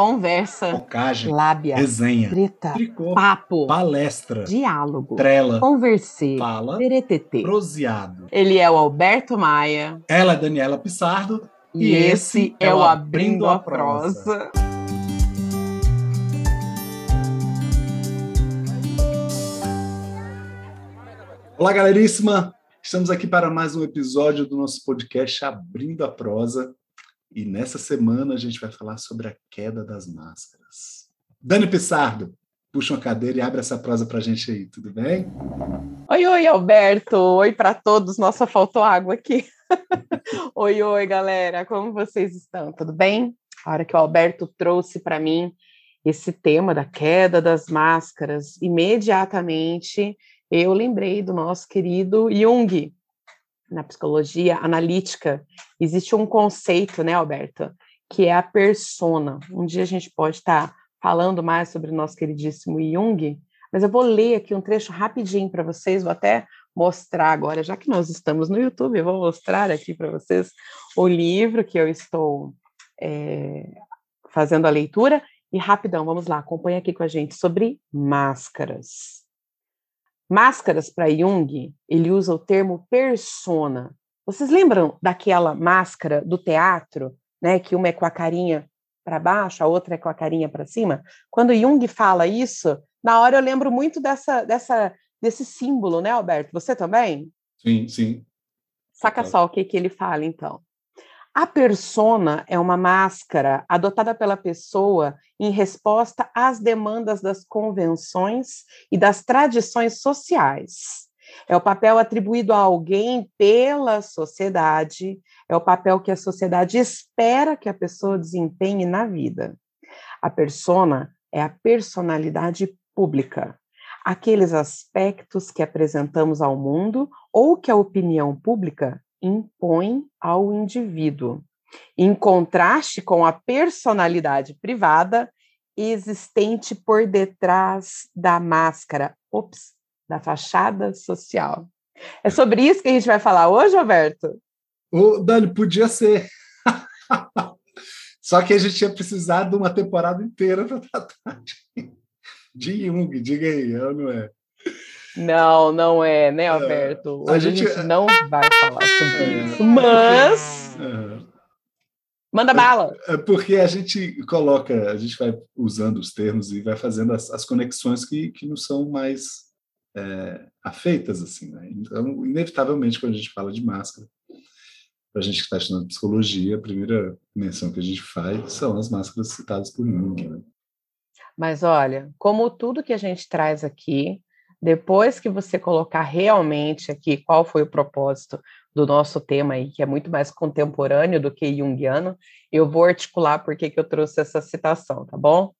conversa, focagem, lábia, resenha, treta, tricô, papo, palestra, diálogo, trela, conversê, fala, teretetê. proseado. Ele é o Alberto Maia Ela é Daniela Pissardo e, esse é o Abrindo a Prosa. Olá, galeríssima! Estamos aqui para mais um episódio do nosso podcast Abrindo a Prosa. E nessa semana a gente vai falar sobre a queda das máscaras. Dani Pissardo, puxa uma cadeira e abre essa prosa para a gente aí, tudo bem? Oi, oi, Alberto. Oi para todos. Nossa, faltou água aqui. oi, oi, galera. Como vocês estão? Tudo bem? A hora que o Alberto trouxe para mim esse tema da queda das máscaras, imediatamente eu lembrei do nosso querido Jung. Na psicologia analítica, existe um conceito, né, Alberto, que é a persona. Um dia a gente pode estar falando mais sobre o nosso queridíssimo Jung, mas eu vou ler aqui um trecho rapidinho para vocês, vou até mostrar agora, já que nós estamos no YouTube, eu vou mostrar aqui para vocês o livro que eu estou é, fazendo a leitura. E rapidão, vamos lá, acompanha aqui com a gente sobre máscaras. Máscaras para Jung, ele usa o termo persona. Vocês lembram daquela máscara do teatro, né, que uma é com a carinha para baixo, a outra é com a carinha para cima? Quando Jung fala isso, na hora eu lembro muito dessa, dessa desse símbolo, né, Alberto? Você também? Sim, sim. Saca só o que, que ele fala, então. A persona é uma máscara adotada pela pessoa em resposta às demandas das convenções e das tradições sociais. É o papel atribuído a alguém pela sociedade, é o papel que a sociedade espera que a pessoa desempenhe na vida. A persona é a personalidade pública, aqueles aspectos que apresentamos ao mundo ou que a opinião pública impõe ao indivíduo, em contraste com a personalidade privada existente por detrás da máscara, ops, da fachada social. É sobre isso que a gente vai falar hoje, Alberto? O Dani, podia ser. Só que a gente ia precisar de uma temporada inteira para tratar de, de Jung, diga aí, é ou não é? Não, não é, né, é. Alberto? Hoje a gente, a gente não vai falar sobre é, isso, mas. É. Manda bala! É porque a gente coloca, a gente vai usando os termos e vai fazendo as, as conexões que, que não são mais é, afeitas, assim, né? Então, inevitavelmente, quando a gente fala de máscara, para a gente que está estudando psicologia, a primeira menção que a gente faz são as máscaras citadas por Jung. Né? Mas olha, como tudo que a gente traz aqui, depois que você colocar realmente aqui qual foi o propósito do nosso tema aí, que é muito mais contemporâneo do que junguiano, eu vou articular por que eu trouxe essa citação, tá bom?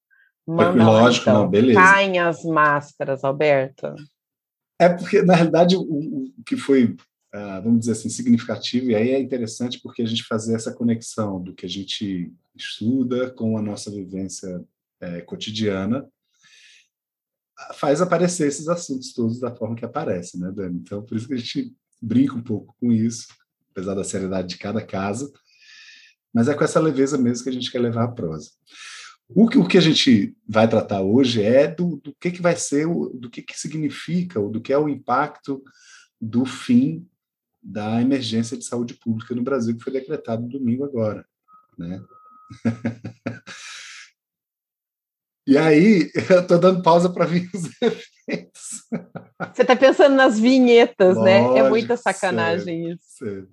Manda Lógico, lá, então. não, beleza. Caem as máscaras, Alberto. É porque, na realidade, o, o que foi, uh, vamos dizer assim, significativo, e aí é interessante porque a gente fazer essa conexão do que a gente estuda com a nossa vivência é, cotidiana, faz aparecer esses assuntos todos da forma que aparecem, né, Dani? Então, por isso que a gente brinca um pouco com isso, apesar da seriedade de cada caso, mas é com essa leveza mesmo que a gente quer levar a prosa. O que, o que a gente vai tratar hoje é do, do que, que vai ser, o, do que, que significa, ou do que é o impacto do fim da emergência de saúde pública no Brasil, que foi decretado domingo agora. Né? E aí, eu estou dando pausa para vir os efeitos. Você está pensando nas vinhetas, Lógico, né? É muita sacanagem certo, isso. Certo.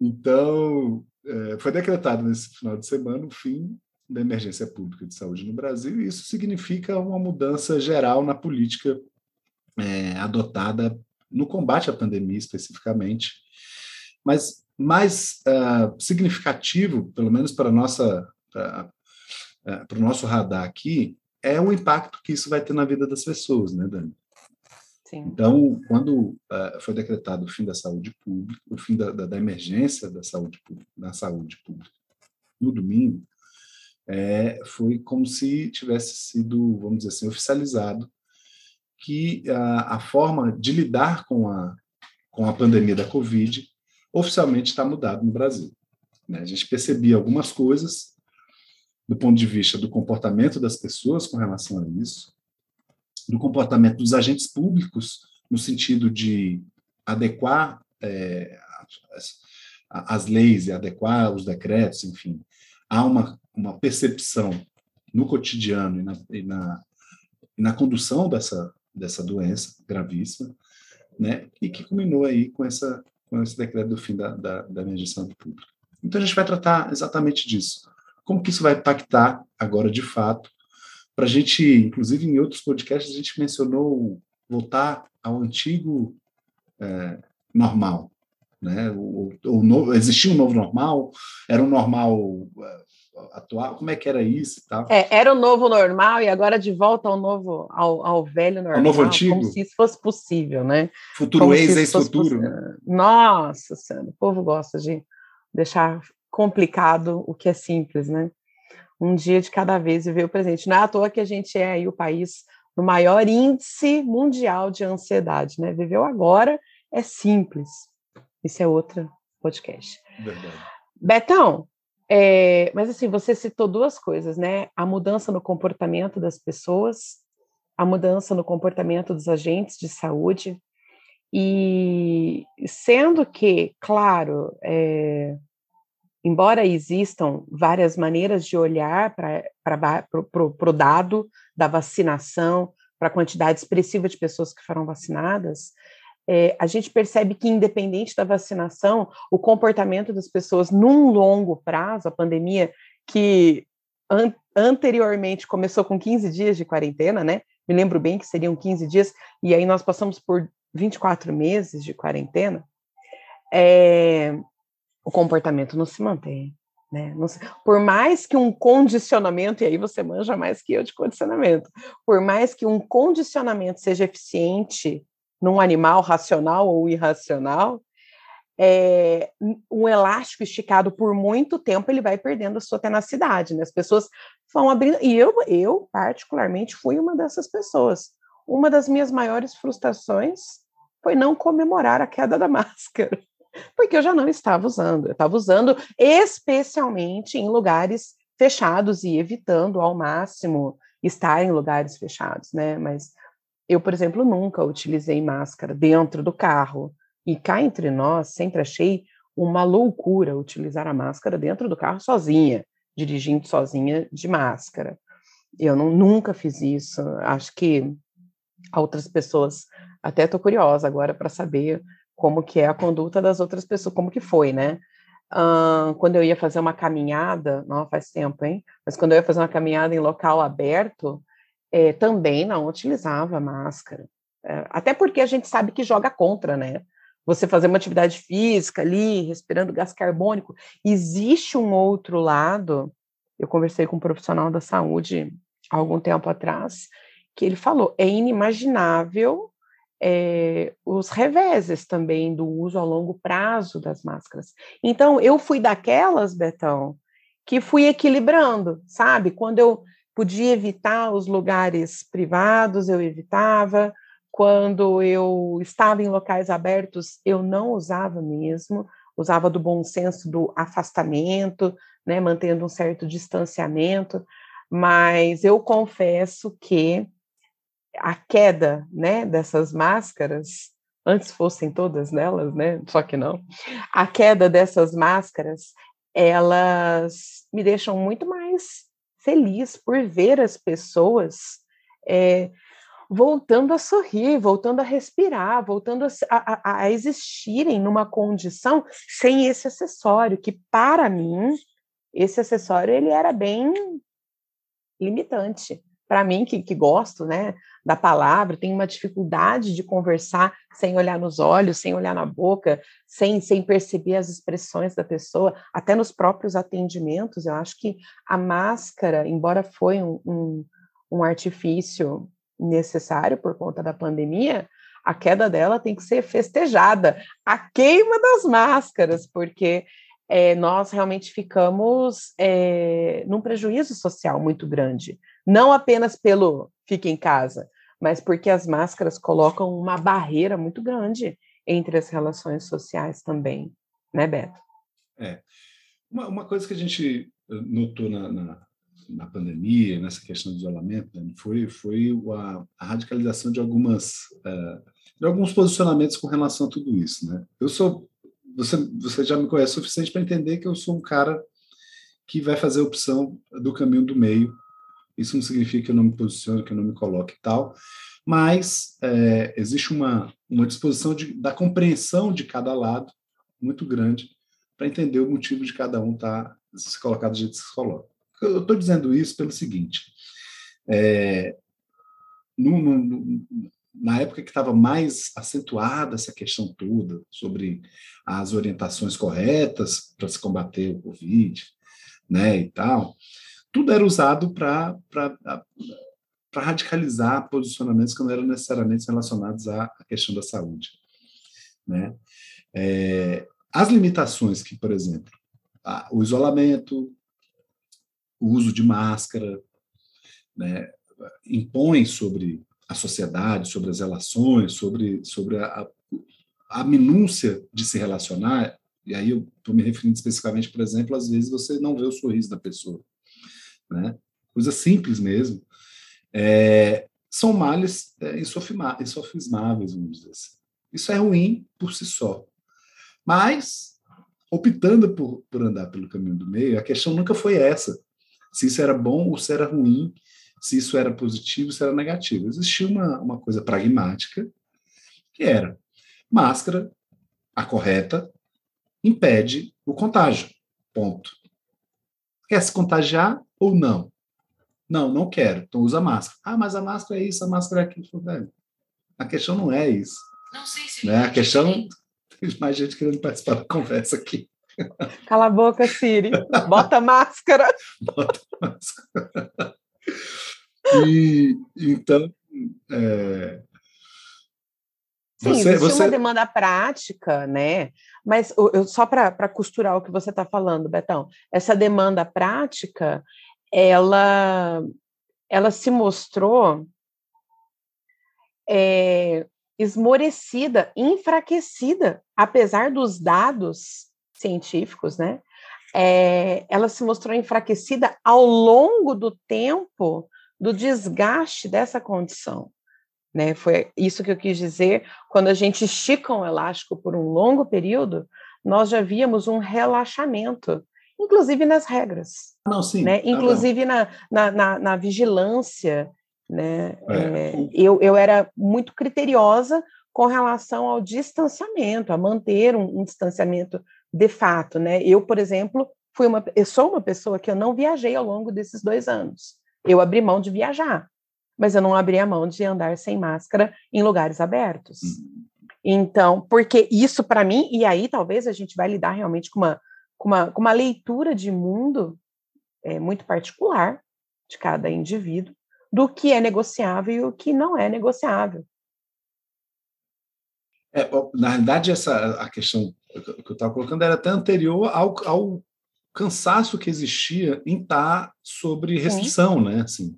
Então, é, foi decretado nesse final de semana o fim da emergência pública de saúde no Brasil, e isso significa uma mudança geral na política é, adotada no combate à pandemia, especificamente. Mas mais uh, significativo, pelo menos para a nossa, uh, para o nosso radar aqui, é o impacto que isso vai ter na vida das pessoas, né, Dani? Sim. Então, quando uh, foi decretado o fim da saúde pública, o fim da, da, da emergência da saúde pública, da saúde pública, no domingo, é, foi como se tivesse sido, vamos dizer assim, oficializado que a, a forma de lidar com a, com a pandemia da Covid oficialmente está mudada no Brasil. Né? A gente percebia algumas coisas do ponto de vista do comportamento das pessoas com relação a isso, do comportamento dos agentes públicos, no sentido de adequar é, as, as, leis e adequar os decretos, enfim. Há uma, uma percepção no cotidiano e na, e na, e na condução dessa, dessa doença gravíssima, né, e que culminou aí com, essa, com esse decreto do fim da, da, da emergência pública. Então, a gente vai tratar exatamente disso. Como que isso vai impactar agora, de fato, para a gente, inclusive em outros podcasts, a gente mencionou voltar ao antigo é, normal, né? O, o novo, existia um novo normal, era um normal é, atual, como é que era isso e tal? É, era o novo normal e agora de volta ao novo, ao, ao velho normal, ao novo antigo, como se isso fosse possível, né? Futuro ex, ex-futuro. Nossa Senhora, o povo gosta de deixar complicado o que é simples, né? Um dia de cada vez viver o presente. Não é à toa que a gente é aí o país no maior índice mundial de ansiedade, né? Viveu agora é simples. Isso é outro podcast. Verdade. Betão, é, mas assim, você citou duas coisas, né? A mudança no comportamento das pessoas, a mudança no comportamento dos agentes de saúde, e sendo que, claro, é, embora existam várias maneiras de olhar para o dado da vacinação, para a quantidade expressiva de pessoas que foram vacinadas, é, a gente percebe que, independente da vacinação, o comportamento das pessoas num longo prazo, a pandemia que an anteriormente começou com 15 dias de quarentena, né? Me lembro bem que seriam 15 dias, e aí nós passamos por 24 meses de quarentena. É, o comportamento não se mantém. Né? Se, por mais que um condicionamento, e aí você manja mais que eu de condicionamento, por mais que um condicionamento seja eficiente num animal racional ou irracional, é, um elástico esticado por muito tempo ele vai perdendo a sua tenacidade, né? As pessoas vão abrindo, e eu, eu particularmente fui uma dessas pessoas. Uma das minhas maiores frustrações foi não comemorar a queda da máscara porque eu já não estava usando. Eu estava usando especialmente em lugares fechados e evitando ao máximo estar em lugares fechados, né? Mas eu, por exemplo, nunca utilizei máscara dentro do carro. E cá entre nós, sempre achei uma loucura utilizar a máscara dentro do carro sozinha, dirigindo sozinha de máscara. Eu não, nunca fiz isso. Acho que outras pessoas, até estou curiosa agora para saber como que é a conduta das outras pessoas, como que foi, né? Uh, quando eu ia fazer uma caminhada, não faz tempo, hein? Mas quando eu ia fazer uma caminhada em local aberto, é, também não utilizava máscara. É, até porque a gente sabe que joga contra, né? Você fazer uma atividade física ali, respirando gás carbônico. Existe um outro lado. Eu conversei com um profissional da saúde há algum tempo atrás, que ele falou: é inimaginável é, os reveses também do uso a longo prazo das máscaras. Então, eu fui daquelas, Betão, que fui equilibrando, sabe? Quando eu podia evitar os lugares privados, eu evitava. Quando eu estava em locais abertos, eu não usava mesmo, usava do bom senso do afastamento, né, mantendo um certo distanciamento, mas eu confesso que a queda né, dessas máscaras, antes fossem todas nelas, né? Só que não. A queda dessas máscaras, elas me deixam muito mais feliz por ver as pessoas é, voltando a sorrir, voltando a respirar, voltando a, a, a, existirem numa condição sem esse acessório, que para mim, esse acessório ele era bem limitante para mim, que, que gosto né, da palavra, tenho uma dificuldade de conversar sem olhar nos olhos, sem olhar na boca, sem, sem perceber as expressões da pessoa, até nos próprios atendimentos. Eu acho que a máscara, embora foi um, um, um artifício necessário por conta da pandemia, a queda dela tem que ser festejada. A queima das máscaras, porque é, nós realmente ficamos é, num prejuízo social muito grande não apenas pelo fique em casa, mas porque as máscaras colocam uma barreira muito grande entre as relações sociais também, né, Beto? É. Uma, uma coisa que a gente notou na, na, na pandemia, nessa questão do isolamento, né, foi, foi a, a, radicalização de algumas uh, de alguns posicionamentos com relação a tudo isso. Né? Eu sou você, você já me conhece o suficiente para entender que eu sou um cara que vai fazer a opção do caminho do meio. Isso não significa que eu não me posicione, que eu não me coloque e tal, mas é, existe uma, uma disposição de, da compreensão de cada lado muito grande para entender o motivo de cada um estar tá se colocar do jeito que se coloca. Eu estou dizendo isso pelo seguinte: é, no, no, na época que estava mais acentuada essa questão toda sobre as orientações corretas para se combater o Covid, né, e tal, tudo era usado para radicalizar posicionamentos que não eram necessariamente relacionados à, questão da saúde, né? É, as limitações que, por exemplo, a, o isolamento, o uso de máscara, né, impõe sobre a sociedade, sobre as relações, sobre, sobre a, a minúcia de se relacionar, e aí eu estou me referindo especificamente, por exemplo, às vezes você não vê o sorriso da pessoa, né? Coisa simples mesmo. É, são males é, insofismáveis, vamos dizer assim. Isso é ruim por si só. Mas, optando por, por andar pelo caminho do meio, a questão nunca foi essa. Se isso era bom ou se era ruim, se isso era positivo, se era negativo. Existia uma, uma coisa pragmática, que era máscara, a correta, impede o contágio. Ponto. Quer se contagiar ou não? Não, não quero. Então usa máscara. Ah, mas a máscara é isso, a máscara é aquilo. Velho, a questão não é isso. Não sei se. Né? A questão. Tem mais gente querendo participar da conversa aqui. Cala a boca, Siri. Bota máscara. Bota máscara. E então. É... Sim, você, você... uma demanda prática, né? Mas eu, só para costurar o que você está falando, Betão, essa demanda prática, ela, ela se mostrou é, esmorecida, enfraquecida, apesar dos dados científicos, né? É, ela se mostrou enfraquecida ao longo do tempo do desgaste dessa condição. Né? Foi isso que eu quis dizer. Quando a gente estica um elástico por um longo período, nós já víamos um relaxamento, inclusive nas regras. Não, sim. Né? Inclusive na, na, na, na, vigilância. Né? É. É, eu, eu era muito criteriosa com relação ao distanciamento, a manter um, um distanciamento de fato. Né? Eu, por exemplo, fui uma, eu sou uma pessoa que eu não viajei ao longo desses dois anos. Eu abri mão de viajar, mas eu não abri a mão de andar sem máscara em lugares abertos. Uhum. Então, porque isso para mim, e aí talvez a gente vai lidar realmente com uma, com uma, com uma leitura de mundo é, muito particular de cada indivíduo, do que é negociável e o que não é negociável. É, na realidade, essa a questão que eu estava colocando era até anterior ao, ao cansaço que existia em estar sobre restrição, Sim. né? Assim,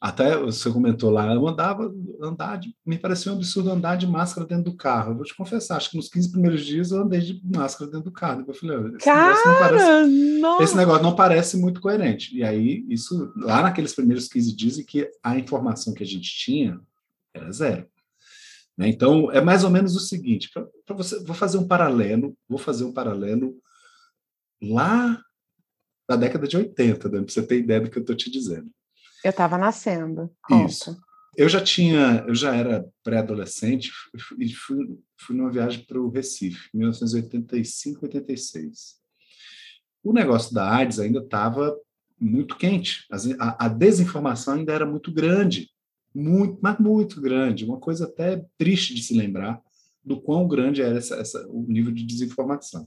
até você comentou lá, eu andava, andar de, me parecia um absurdo andar de máscara dentro do carro. Eu vou te confessar, acho que nos 15 primeiros dias eu andei de máscara dentro do carro. Eu falei, esse, Cara, negócio não parece, esse negócio não parece muito coerente. E aí, isso, lá naqueles primeiros 15 dias, que a informação que a gente tinha era zero. Né? Então, é mais ou menos o seguinte: para você, vou fazer um paralelo, vou fazer um paralelo lá na década de 80, né? para você ter ideia do que eu estou te dizendo. Eu estava nascendo. Conta. Isso. Eu já tinha, eu já era pré-adolescente e fui, fui numa viagem para o Recife, em 1985, 86. O negócio da AIDS ainda estava muito quente, a, a, desinformação ainda era muito grande, muito, mas muito grande, uma coisa até triste de se lembrar do quão grande era essa, essa, o nível de desinformação.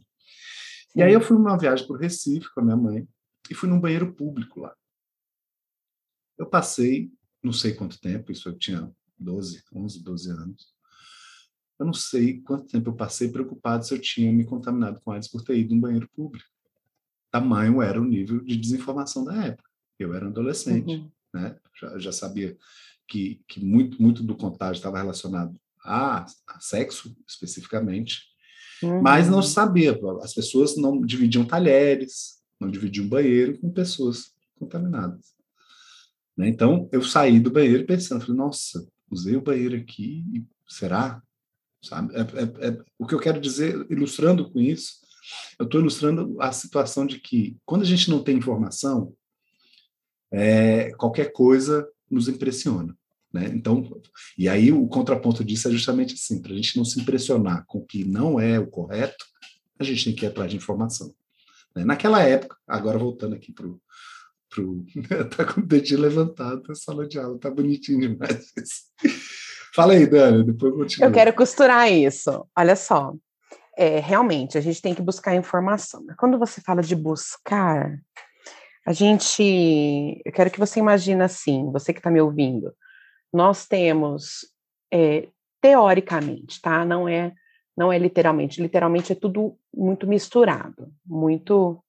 E aí eu fui numa viagem para o Recife com a minha mãe e fui num banheiro público lá. Eu passei, não sei quanto tempo, isso eu tinha 12, 11, 12 anos. Eu não sei quanto tempo eu passei preocupado se eu tinha me contaminado com AIDS por ter ido num banheiro público. Tamanho era o nível de desinformação da época. Eu era um adolescente, uhum. né? Já, já sabia que, que muito, muito do contágio estava relacionado a, a sexo, especificamente, Uhum. Mas não se sabia. As pessoas não dividiam talheres, não dividiam banheiro com pessoas contaminadas. Né? Então, eu saí do banheiro pensando, falei, nossa, usei o banheiro aqui, será? Sabe? É, é, é, o que eu quero dizer, ilustrando com isso, eu estou ilustrando a situação de que, quando a gente não tem informação, é, qualquer coisa nos impressiona. Né? Então, e aí o contraponto disso é justamente assim: para a gente não se impressionar com o que não é o correto, a gente tem que ir atrás de informação. Né? Naquela época, agora voltando aqui para o. Pro, tá com o dedinho levantado na sala de aula, tá bonitinho demais. Fala aí, Dani, depois eu continuo. Eu quero costurar isso. Olha só, é, realmente, a gente tem que buscar informação. Quando você fala de buscar, a gente. Eu quero que você imagine assim, você que está me ouvindo. Nós temos, é, teoricamente, tá? Não é, não é literalmente. Literalmente é tudo muito misturado, muito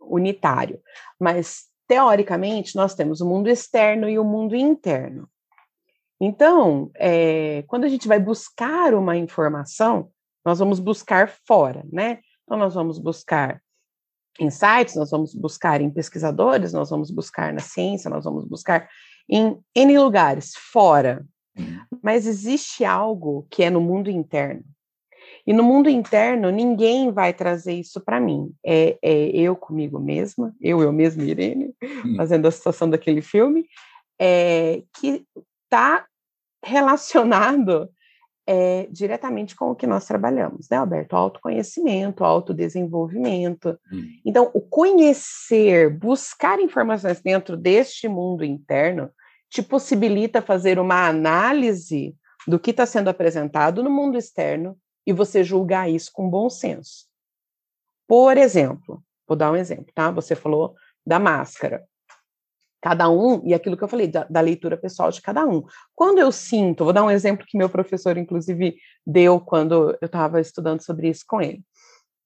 unitário. Mas, teoricamente, nós temos o mundo externo e o mundo interno. Então, é, quando a gente vai buscar uma informação, nós vamos buscar fora, né? Então, nós vamos buscar em sites, nós vamos buscar em pesquisadores, nós vamos buscar na ciência, nós vamos buscar em N lugares fora. Uhum. Mas existe algo que é no mundo interno. E no mundo interno, ninguém vai trazer isso para mim. É, é, eu comigo mesma, eu, eu mesma, Irene, uhum. fazendo a situação daquele filme, é, que está relacionado é, diretamente com o que nós trabalhamos, né, Alberto? Autoconhecimento, autodesenvolvimento. Hum. Então, o conhecer, buscar informações dentro deste mundo interno, te possibilita fazer uma análise do que está sendo apresentado no mundo externo e você julgar isso com bom senso. Por exemplo, vou dar um exemplo, tá? Você falou da máscara cada um, e aquilo que eu falei, da, da, leitura pessoal de cada um. Quando eu sinto, vou dar um exemplo que meu professor, inclusive, deu quando eu estava estudando sobre isso com ele.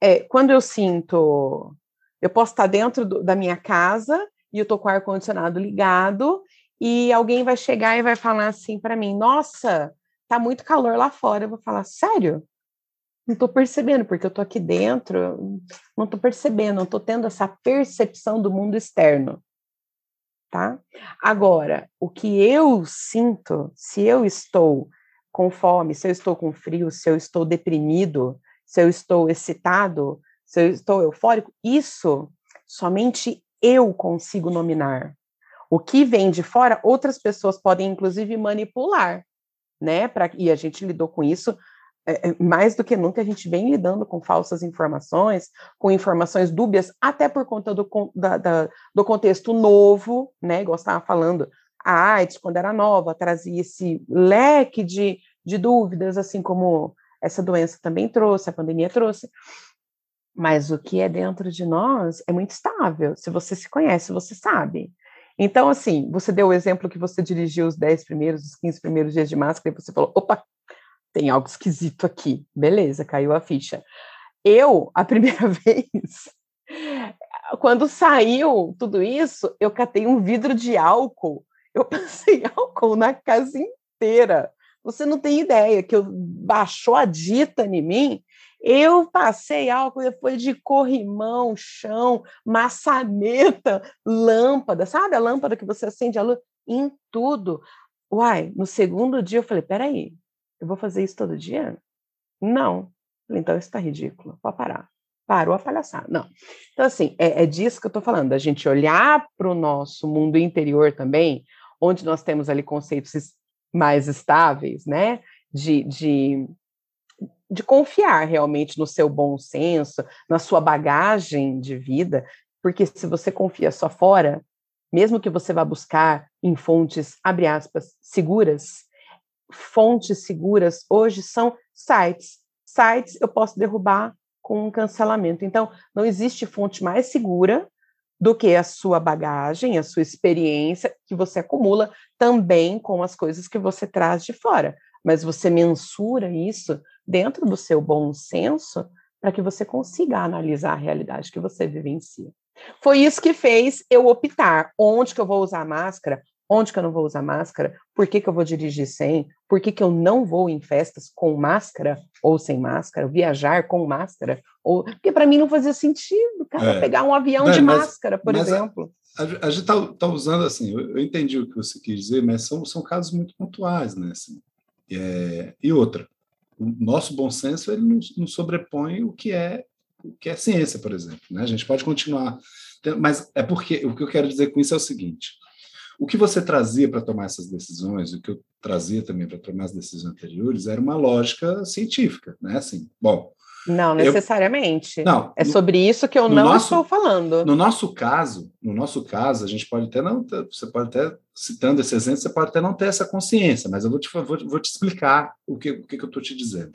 É, quando eu sinto, eu posso estar dentro do, da minha casa e eu estou com o ar-condicionado ligado, e alguém vai chegar e vai falar assim para mim: Nossa, tá muito calor lá fora. Eu vou falar: Sério? Não estou percebendo, porque eu estou aqui dentro, não estou percebendo, não estou tendo essa percepção do mundo externo tá? Agora, o que eu sinto, se eu estou com fome, se eu estou com frio, se eu estou deprimido, se eu estou excitado, se eu estou eufórico, isso somente eu consigo nominar. O que vem de fora, outras pessoas podem inclusive manipular, né? Pra, e a gente lidou com isso é, é, mais do que nunca a gente vem lidando com falsas informações, com informações dúbias, até por conta do, da, da, do contexto novo, né? Igual estava falando, a AIDS, quando era nova, trazia esse leque de, de dúvidas, assim como essa doença também trouxe, a pandemia trouxe. Mas o que é dentro de nós é muito estável. Se você se conhece, você sabe. Então, assim, você deu o exemplo que você dirigiu os 10 primeiros, os 15 primeiros dias de máscara, e você falou: opa, tem algo esquisito aqui. Beleza, caiu a ficha. Eu, a primeira vez, quando saiu tudo isso, eu catei um vidro de álcool. Eu passei álcool na casa inteira. Você não tem ideia que eu baixou a dita em mim. Eu passei álcool depois de corrimão, chão, maçaneta, lâmpada, sabe a lâmpada que você acende a luz? Em tudo. Uai, no segundo dia eu falei, peraí, eu vou fazer isso todo dia? Não. Então isso está ridículo. Pode parar. Parou a palhaçada. Não. Então, assim, é, é disso que eu estou falando, a gente olhar para o nosso mundo interior também, onde nós temos ali conceitos mais estáveis, né? De, de, de confiar realmente no seu bom senso, na sua bagagem de vida, porque se você confia só fora, mesmo que você vá buscar em fontes, abre aspas, seguras, fontes seguras hoje são sites. Sites eu posso derrubar com um cancelamento. Então, não existe fonte mais segura do que a sua bagagem, a sua experiência que você acumula também com as coisas que você traz de fora. Mas você mensura isso dentro do seu bom senso para que você consiga analisar a realidade que você vivencia. Foi isso que fez eu optar onde que eu vou usar máscara, Onde que eu não vou usar máscara? Por que, que eu vou dirigir sem? Por que, que eu não vou em festas com máscara ou sem máscara? Viajar com máscara? Ou... Porque para mim não fazia sentido, cara, é. pegar um avião não, de mas, máscara, por exemplo. a, gente está tá usando assim, eu, eu, entendi o que você quis dizer, mas são, são casos muito pontuais, né? Assim, é, e outra, o nosso bom senso ele não, não, sobrepõe o que é o que é ciência, por exemplo. Né? A gente pode continuar, mas é porque o que eu quero dizer com isso é o seguinte: o que você trazia para tomar essas decisões, o que eu trazia também para tomar as decisões anteriores, era uma lógica científica, né? Assim, bom, não necessariamente. Eu, não, é sobre isso que eu não nosso, estou falando. No nosso caso, no nosso caso, a gente pode até não, você pode até citando esse exemplo, você pode até não ter essa consciência, mas eu vou te, vou, vou te explicar o que, o que, eu estou te dizendo.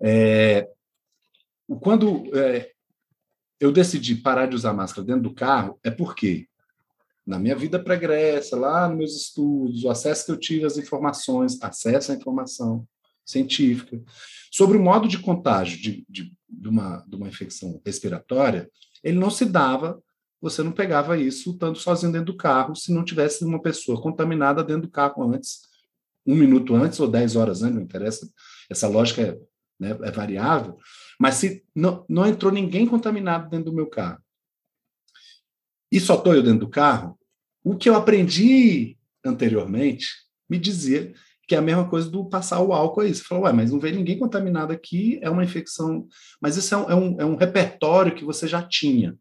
É, quando é, eu decidi parar de usar máscara dentro do carro, é porque na minha vida pregressa, lá nos meus estudos, o acesso que eu tive às informações, acesso à informação científica, sobre o modo de contágio de, de, de, uma, de uma infecção respiratória, ele não se dava, você não pegava isso estando sozinho dentro do carro, se não tivesse uma pessoa contaminada dentro do carro antes, um minuto antes ou dez horas antes, não interessa, essa lógica é, né, é variável, mas se não, não entrou ninguém contaminado dentro do meu carro, e só estou eu dentro do carro, o que eu aprendi anteriormente me dizia que é a mesma coisa do passar o álcool aí. Você falou, ué, mas não veio ninguém contaminado aqui, é uma infecção. Mas isso é um, é um, é um repertório que você já tinha.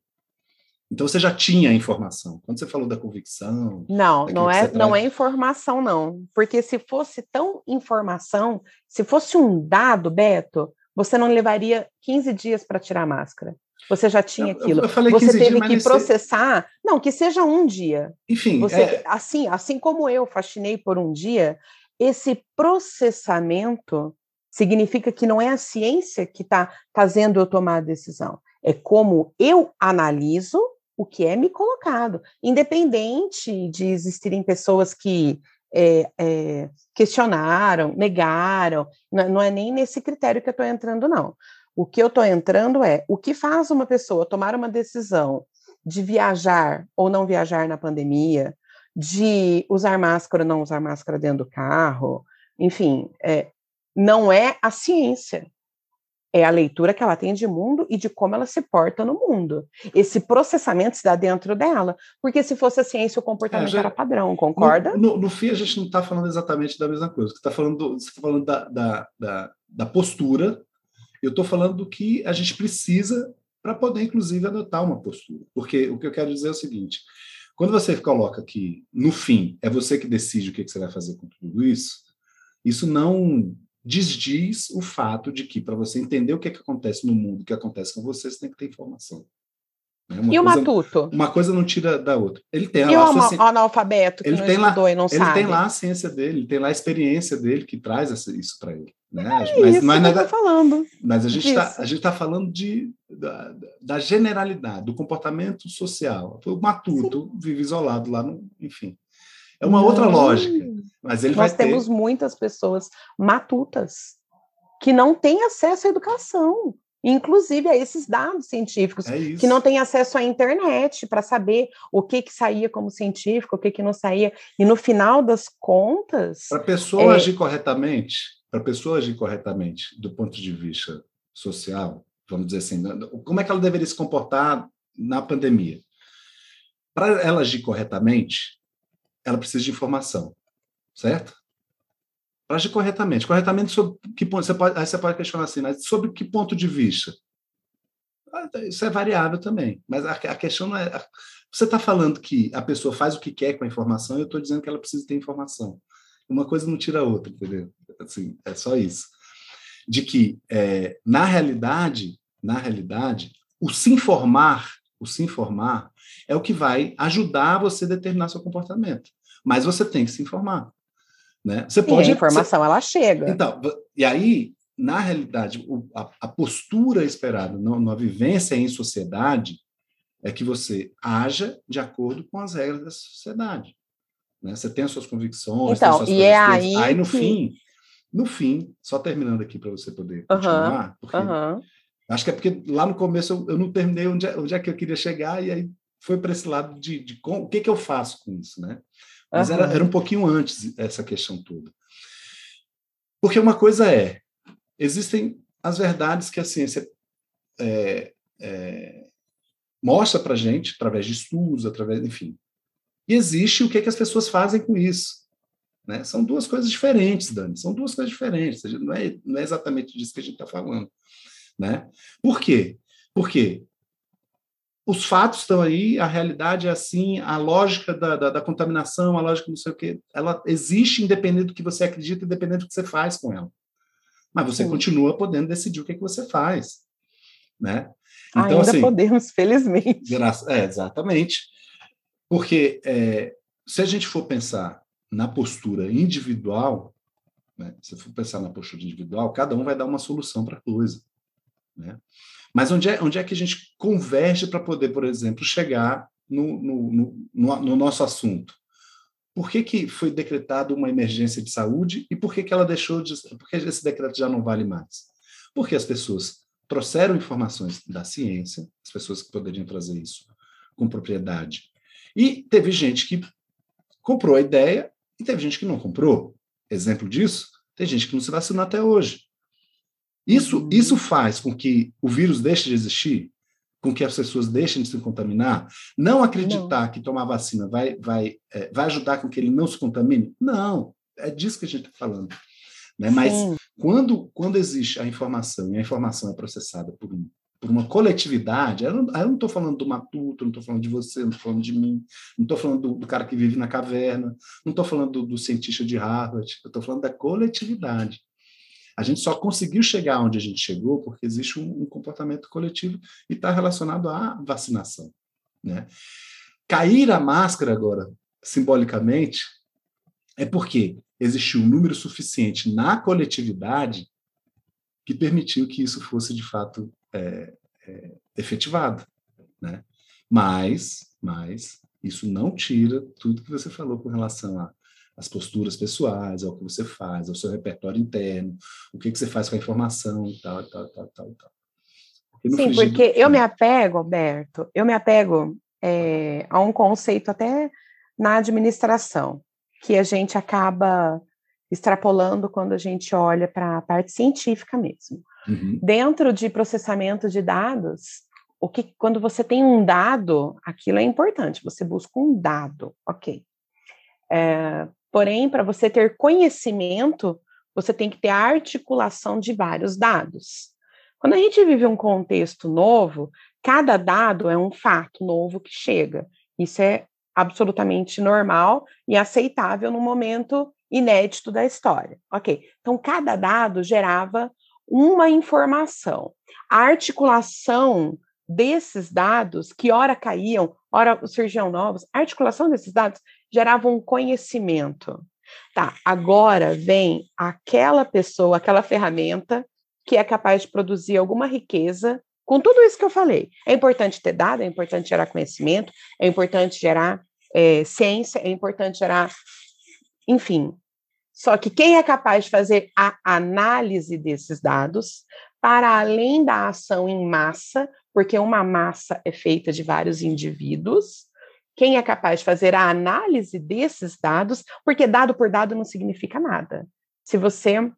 Então você já tinha a informação. Quando você falou da convicção. Não, não é, não é informação, não. Porque se fosse tão informação, se fosse um dado, Beto, você não levaria 15 dias para tirar a máscara. Você já tinha aquilo. Eu, eu você teve dias, que processar. Não, que seja um dia. Enfim. Você, é... assim, assim como eu fascinei por um dia, esse processamento significa que não é a ciência que está fazendo eu tomar a decisão, é como eu analiso o que é me colocado, independente de existirem pessoas que é, é, questionaram, negaram, não, não é nem nesse critério que eu estou entrando, não. O que eu estou entrando é o que faz uma pessoa tomar uma decisão de viajar ou não viajar na pandemia, de usar máscara ou não usar máscara dentro do carro, enfim, é, não é a ciência. É a leitura que ela tem de mundo e de como ela se porta no mundo. Esse processamento se dá dentro dela. Porque se fosse a ciência, o comportamento é, já, era padrão, concorda? No, no, no, fim, a gente não está falando exatamente da mesma coisa. Você está falando, você tá falando da, da, da, da postura, eu estou falando do que a gente precisa para poder, inclusive, adotar uma postura. Porque o que eu quero dizer é o seguinte: quando você coloca que, no fim, é você que decide o que, você vai fazer com tudo isso, isso não desdiz o fato de que, para você entender o que, é que acontece no mundo, o que acontece com você, você tem que ter informação. Né? e o Matuto? Uma coisa não tira da outra. Ele tem e lá o analfabeto que ele não tem lá, e não ele sabe? Ele tem lá a ciência dele, ele tem lá a experiência dele que traz isso para ele. Né? É mas isso não é nada, falando. Mas a gente está tá falando de, da, da, generalidade, do comportamento social. O Matuto Sim. vive isolado lá, no, enfim. É uma não. outra lógica. Mas ele Nós temos ter... muitas pessoas matutas que não têm acesso à educação inclusive a esses dados científicos, é que não têm acesso à internet para saber o que, que saía como científico, o que, que não saía. E no final das contas. Para a pessoa é... agir corretamente, para a pessoa agir corretamente do ponto de vista social, vamos dizer assim, como é que ela deveria se comportar na pandemia? Para ela agir corretamente, ela precisa de informação, certo? para agir corretamente. Corretamente sobre que ponto? Você pode, aí você pode questionar assim, mas sobre que ponto de vista? Ah, isso é variável também, mas a, questão não é. Você está falando que a pessoa faz o que quer com a informação, eu estou dizendo que ela precisa ter informação. Uma coisa não tira a outra, entendeu? Assim, é só isso. De que, é, na realidade, na realidade, o se informar, o se informar é o que vai ajudar você a determinar seu comportamento. Mas você tem que se informar. Né? Você pode, a informação você... ela chega. Então, e aí, na realidade, a, a, postura esperada na vivência em sociedade é que você haja de acordo com as regras da sociedade. Né? Você tem as suas convicções, então, suas e é aí, aí no que... fim, no fim, só terminando aqui para você poder continuar, uhum, porque uhum. acho que é porque lá no começo eu, eu não terminei onde é, onde é, que eu queria chegar e aí foi para esse lado de, de com, o que, que eu faço com isso, né? Mas era, era um pouquinho antes essa questão toda. Porque uma coisa é, existem as verdades que a ciência é, é, mostra para gente, através de estudos, através, enfim. E existe o que, que as pessoas fazem com isso. Né? São duas coisas diferentes, Dani, são duas coisas diferentes. Não é, não é exatamente disso que a gente está falando. Né? Por quê? Porque os fatos estão aí, a realidade é assim, a lógica da, da, da, contaminação, a lógica não sei o quê, ela existe independente do que você acredita, independente do que você faz com ela. Mas você Sim. continua podendo decidir o que, é que você faz. Né? Então, Ainda assim, podemos, felizmente. Graça, é, exatamente. Porque é, se a gente for pensar na postura individual, né, se for pensar na postura individual, cada um vai dar uma solução para a coisa. Né? Mas onde é, onde é que a gente converge para poder, por exemplo, chegar no, no, no, no, nosso assunto? Por que, que foi decretada uma emergência de saúde e por que, que ela deixou de. Por que esse decreto já não vale mais? Porque as pessoas trouxeram informações da ciência, as pessoas que poderiam trazer isso com propriedade. E teve gente que comprou a ideia e teve gente que não comprou. Exemplo disso, tem gente que não se vacinou até hoje. Isso, uhum. isso faz com que o vírus deixe de existir, com que as pessoas deixem de se contaminar. Não acreditar não. que tomar vacina vai, vai, é, vai ajudar com que ele não se contamine? Não, é disso que a gente está falando. Né? Mas quando, quando existe a informação e a informação é processada por, um, por uma coletividade, eu não estou falando do matuto, não estou falando de você, não estou falando de mim, não estou falando do, do, cara que vive na caverna, não estou falando do, do cientista de Harvard, eu estou falando da coletividade. A gente só conseguiu chegar onde a gente chegou porque existe um, um comportamento coletivo e está relacionado à vacinação. Né? Cair a máscara agora, simbolicamente, é porque existiu um número suficiente na coletividade que permitiu que isso fosse de fato é, é, efetivado, né? Mas, mas isso não tira tudo que você falou com relação a as posturas pessoais, ao que você faz, ao seu repertório interno, o que, que você faz com a informação e tal, e tal, e tal, tal, tal. Porque Sim, porque eu me apego, Alberto, eu me apego é, a um conceito até na administração, que a gente acaba extrapolando quando a gente olha para a parte científica mesmo. Uhum. Dentro de processamento de dados, o que quando você tem um dado, aquilo é importante, você busca um dado, ok. É, Porém, para você ter conhecimento, você tem que ter a articulação de vários dados. Quando a gente vive um contexto novo, cada dado é um fato novo que chega. Isso é absolutamente normal e aceitável no momento inédito da história. Ok, então cada dado gerava uma informação. A articulação desses dados, que ora caíam, ora surgiam novos, a articulação desses dados gerava um conhecimento. Tá, agora vem aquela pessoa, aquela ferramenta que é capaz de produzir alguma riqueza com tudo isso que eu falei. É importante ter dado, é importante gerar conhecimento, é importante gerar é, ciência, é importante gerar. Enfim. Só que quem é capaz de fazer a análise desses dados, para além da ação em massa, porque uma massa é feita de vários indivíduos, quem é capaz de fazer a análise desses dados, porque dado por dado não significa nada. Se você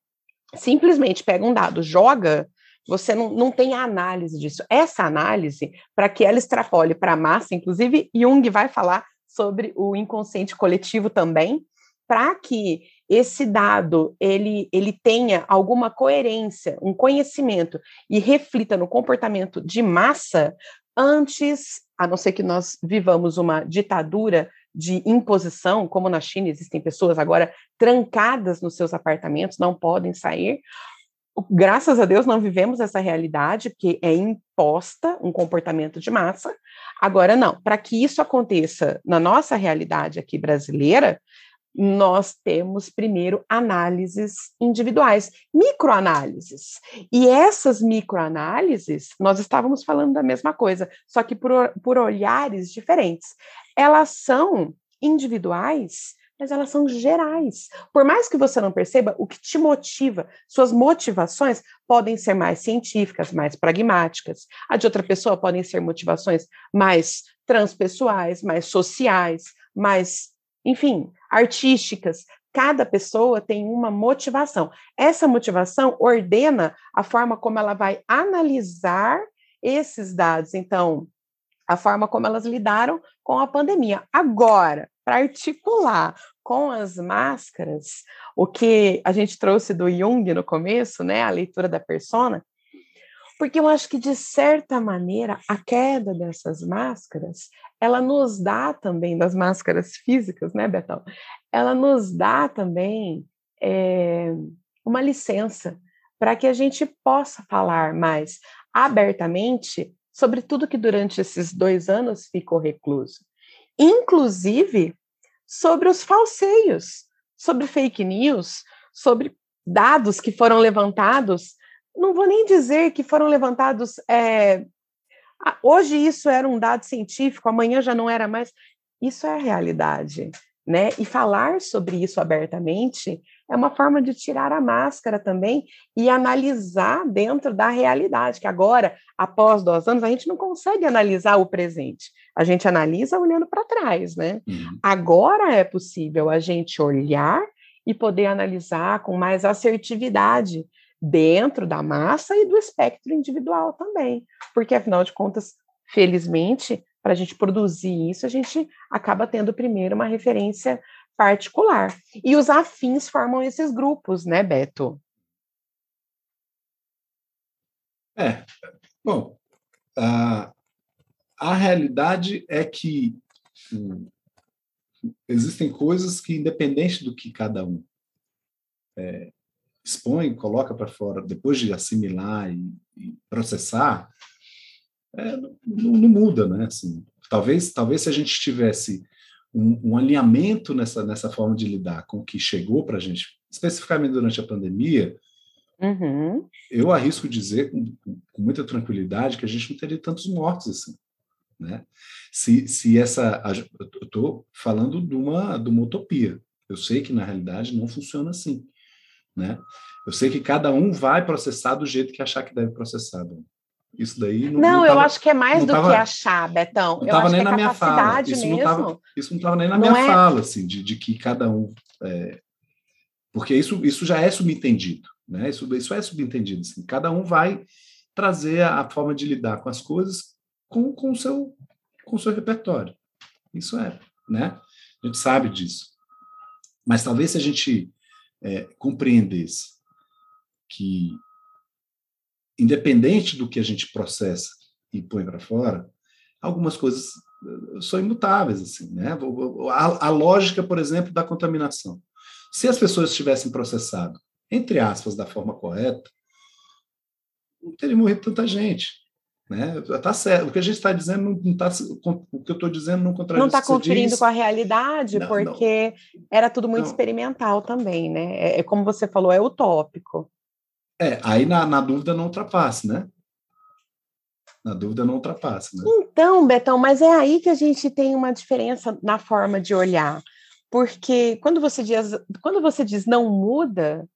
simplesmente pega um dado, joga, você não, não tem a análise disso. Essa análise, para que ela extrapole para a massa, inclusive Jung vai falar sobre o inconsciente coletivo também, para que esse dado ele, ele tenha alguma coerência, um conhecimento e reflita no comportamento de massa, antes, a não ser que nós vivamos uma ditadura de imposição, como na China existem pessoas agora trancadas nos seus apartamentos, não podem sair. Graças a Deus não vivemos essa realidade, porque é imposta um comportamento de massa. Agora, não, para que isso aconteça na nossa realidade aqui brasileira, nós temos primeiro análises individuais, microanálises. E essas microanálises, nós estávamos falando da mesma coisa, só que por, por olhares diferentes. Elas são individuais, mas elas são gerais. Por mais que você não perceba, o que te motiva, suas motivações podem ser mais científicas, mais pragmáticas. A de outra pessoa podem ser motivações mais transpessoais, mais sociais, mais enfim, artísticas. Cada pessoa tem uma motivação. Essa motivação ordena a forma como ela vai analisar esses dados. Então, a forma como elas lidaram com a pandemia. Agora, para articular com as máscaras, o que a gente trouxe do Jung no começo, né, a leitura da persona, porque eu acho que de certa maneira a queda dessas máscaras, ela nos dá também das máscaras físicas, né, Betão? Ela nos dá também é, uma licença para que a gente possa falar mais abertamente sobre tudo que durante esses dois anos ficou recluso, inclusive sobre os falseios, sobre fake news, sobre dados que foram levantados. Não vou nem dizer que foram levantados. É, hoje isso era um dado científico, amanhã já não era mais. Isso é a realidade né? E falar sobre isso abertamente é uma forma de tirar a máscara também e analisar dentro da realidade, que agora, após dois anos, a gente não consegue analisar o presente. A gente analisa olhando para trás, né? Uhum. Agora é possível a gente olhar e poder analisar com mais assertividade dentro da massa e do espectro individual também, porque afinal de contas, felizmente, para a gente produzir isso, a gente acaba tendo primeiro uma referência particular. E os afins formam esses grupos, né, Beto? É. Bom, a, a realidade é que hum, existem coisas que, independente do que cada um é, expõe, coloca para fora, depois de assimilar e, e processar, é, não, não, muda, né? Assim, talvez, talvez se a gente tivesse um, um, alinhamento nessa, nessa forma de lidar com o que chegou para a gente, especificamente durante a pandemia, uhum. eu arrisco dizer com, com, muita tranquilidade que a gente não teria tantos mortos assim. Né? Se, se essa. Eu estou falando de uma, de uma utopia. Eu sei que na realidade não funciona assim. Né? Eu sei que cada um vai processar do jeito que achar que deve processar. Isso daí não. Não, não eu tava, acho que é mais do tava, que achar, Betão. Não estava nem é na minha fala. Isso não estava isso não tava nem na não minha é... fala, assim, de, de que cada um. É, porque isso, isso já é subentendido, né? Isso, isso é subentendido. Assim, cada um vai trazer a, a forma de lidar com as coisas com, com o seu com o seu repertório. Isso é, né? A gente sabe disso. Mas talvez se a gente é, compreendesse que independente do que a gente processa e põe para fora, algumas coisas eh, são imutáveis, assim, né? A, a, lógica, por exemplo, da contaminação. Se as pessoas tivessem processado, entre aspas, da forma correta, não teria morrido tanta gente. Né? Tá certo. O que a gente está dizendo não está. O que eu estou dizendo não contradiz. Não está conferindo com a realidade, não, porque não. era tudo muito não. experimental também, né? É, é, como você falou, é utópico. É, aí na, na dúvida não ultrapasse, né? Na dúvida não ultrapasse, né? Então, Betão, mas é aí que a gente tem uma diferença na forma de olhar. Porque quando você diz, quando você diz não muda,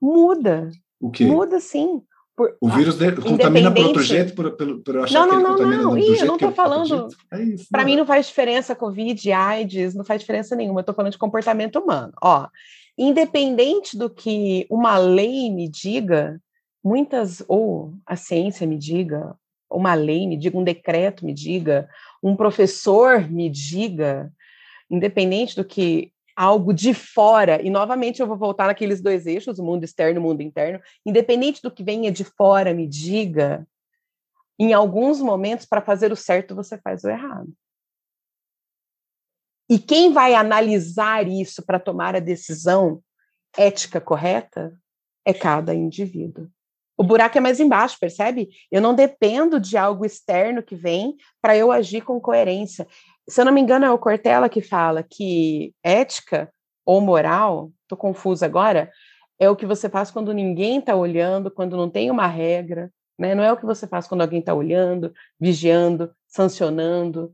muda. O quê? Muda sim. Por, o vírus de, contamina por outro jeito, por, por, por achar não, não, que ele não, contamina não, do, eu não estou falando. É Para mim não faz diferença Covid, AIDS, não faz diferença nenhuma. Eu estou falando de comportamento humano. Ó, independente do que uma lei me diga, muitas, ou a ciência me diga, uma lei me diga, um decreto me diga, um professor me diga, independente do que algo de fora, e novamente eu vou voltar naqueles dois eixos, o mundo externo e o mundo interno, independente do que venha de fora me diga, em alguns momentos, para fazer o certo, você faz o errado. E quem vai analisar isso para tomar a decisão ética correta é cada indivíduo. O buraco é mais embaixo, percebe? Eu não dependo de algo externo que vem para eu agir com coerência. Se eu não me engano, é o Cortella que fala que ética ou moral, estou confusa agora, é o que você faz quando ninguém está olhando, quando não tem uma regra, né? não é o que você faz quando alguém está olhando, vigiando, sancionando.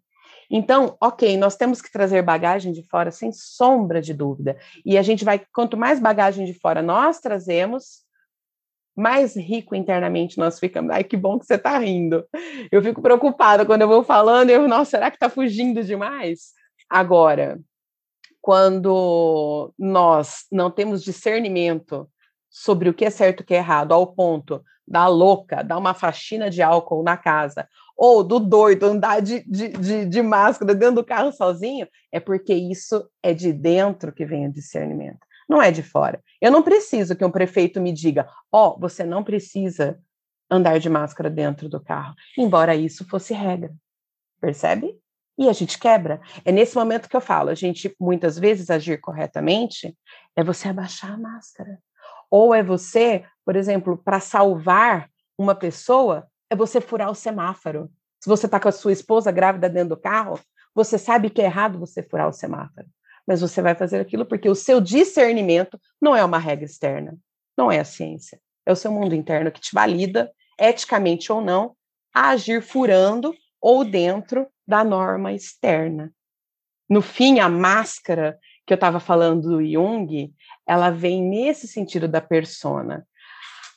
Então, ok, nós temos que trazer bagagem de fora, sem sombra de dúvida. E a gente vai, quanto mais bagagem de fora nós trazemos, mais rico internamente nós ficamos. Ai, que bom que você está rindo. Eu fico preocupada quando eu vou falando, eu, nossa, será que está fugindo demais? Agora, quando nós não temos discernimento sobre o que é certo e o que é errado, ao ponto da louca dar uma faxina de álcool na casa, ou do doido andar de, de, de, de, máscara dentro do carro sozinho, é porque isso é de dentro que vem o discernimento, não é de fora. Eu não preciso que um prefeito me diga, ó, oh, você não precisa andar de máscara dentro do carro, embora isso fosse regra, percebe? E a gente quebra. É nesse momento que eu falo, a gente muitas vezes agir corretamente é você abaixar a máscara. Ou é você, por exemplo, para salvar uma pessoa, é você furar o semáforo. Se você está com a sua esposa grávida dentro do carro, você sabe que é errado você furar o semáforo. Mas você vai fazer aquilo porque o seu discernimento não é uma regra externa, não é a ciência. É o seu mundo interno que te valida, eticamente ou não, a agir furando ou dentro da norma externa. No fim, a máscara que eu estava falando do Jung, ela vem nesse sentido da persona.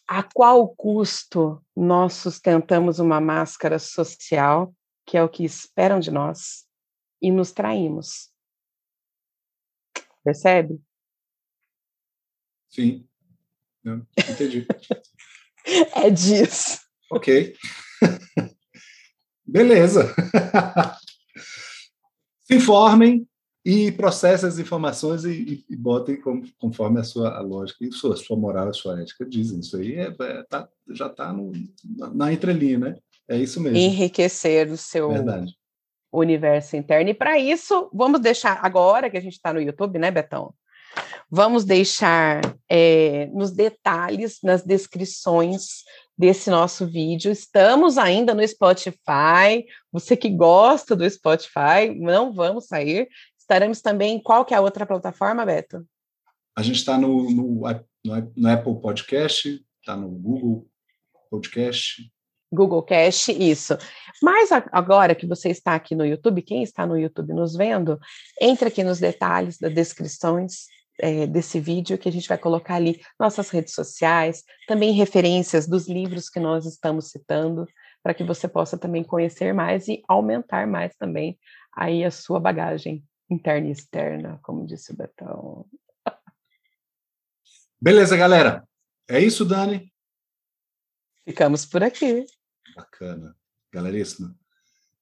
A qual custo nós sustentamos uma máscara social, que é o que esperam de nós, e nos traímos? Percebe? Sim. Não, entendi. é disso. Ok. Beleza. Se informem e processem as informações e, e, botem com, conforme a sua a lógica e sua, sua moral, a sua ética dizem. Isso aí é, é tá, já está na, na entrelinha, né? É isso mesmo. Enriquecer o seu Verdade. Universo interno. E para isso, vamos deixar agora que a gente está no YouTube, né, Betão? Vamos deixar é, nos detalhes, nas descrições desse nosso vídeo. Estamos ainda no Spotify. Você que gosta do Spotify, não vamos sair. Estaremos também. Qual que é a outra plataforma, Beto? A gente está no, no, no, Apple Podcast, está no Google Podcast. Google Cast, isso. Mas agora que você está aqui no YouTube, quem está no YouTube nos vendo, entre aqui nos detalhes das descrições é, desse vídeo que a gente vai colocar ali nossas redes sociais, também referências dos livros que nós estamos citando, para que você possa também conhecer mais e aumentar mais também aí a sua bagagem interna e externa, como disse o Betão. Beleza, galera. É isso, Dani? Ficamos por aqui. Bacana. Galeríssima.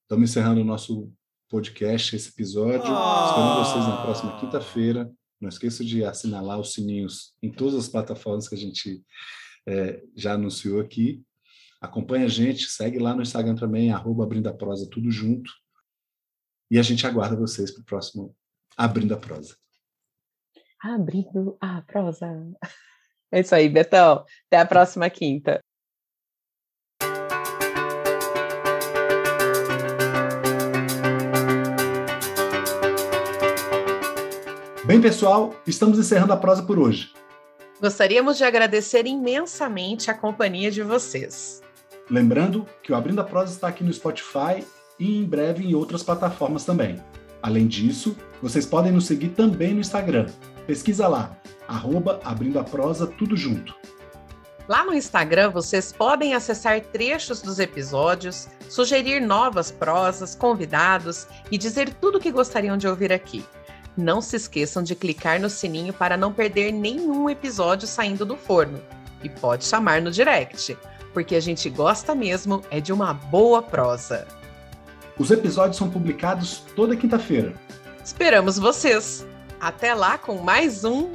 Estamos encerrando o nosso podcast, esse episódio. Oh. Esperando vocês na próxima quinta-feira. Não esqueça de assinalar os sininhos em todas as plataformas que a gente é, já anunciou aqui. Acompanhe a gente, segue lá no Instagram também, arroba Abrindo a Prosa, tudo junto. E a gente aguarda vocês para o próximo Abrindo a Prosa. Abrindo a Prosa. É isso aí, Betão. Até a próxima quinta. Bem, pessoal, estamos encerrando a prosa por hoje. Gostaríamos de agradecer imensamente a companhia de vocês. Lembrando que o Abrindo a Prosa está aqui no Spotify e em breve em outras plataformas também. Além disso, vocês podem nos seguir também no Instagram. Pesquisa lá, arroba Abrindo a Prosa, tudo junto. Lá no Instagram vocês podem acessar trechos dos episódios, sugerir novas prosas, convidados e dizer tudo o que gostariam de ouvir aqui. Não se esqueçam de clicar no sininho para não perder nenhum episódio saindo do forno. E pode chamar no direct, porque a gente gosta mesmo é de uma boa prosa. Os episódios são publicados toda quinta-feira. Esperamos vocês! Até lá com mais um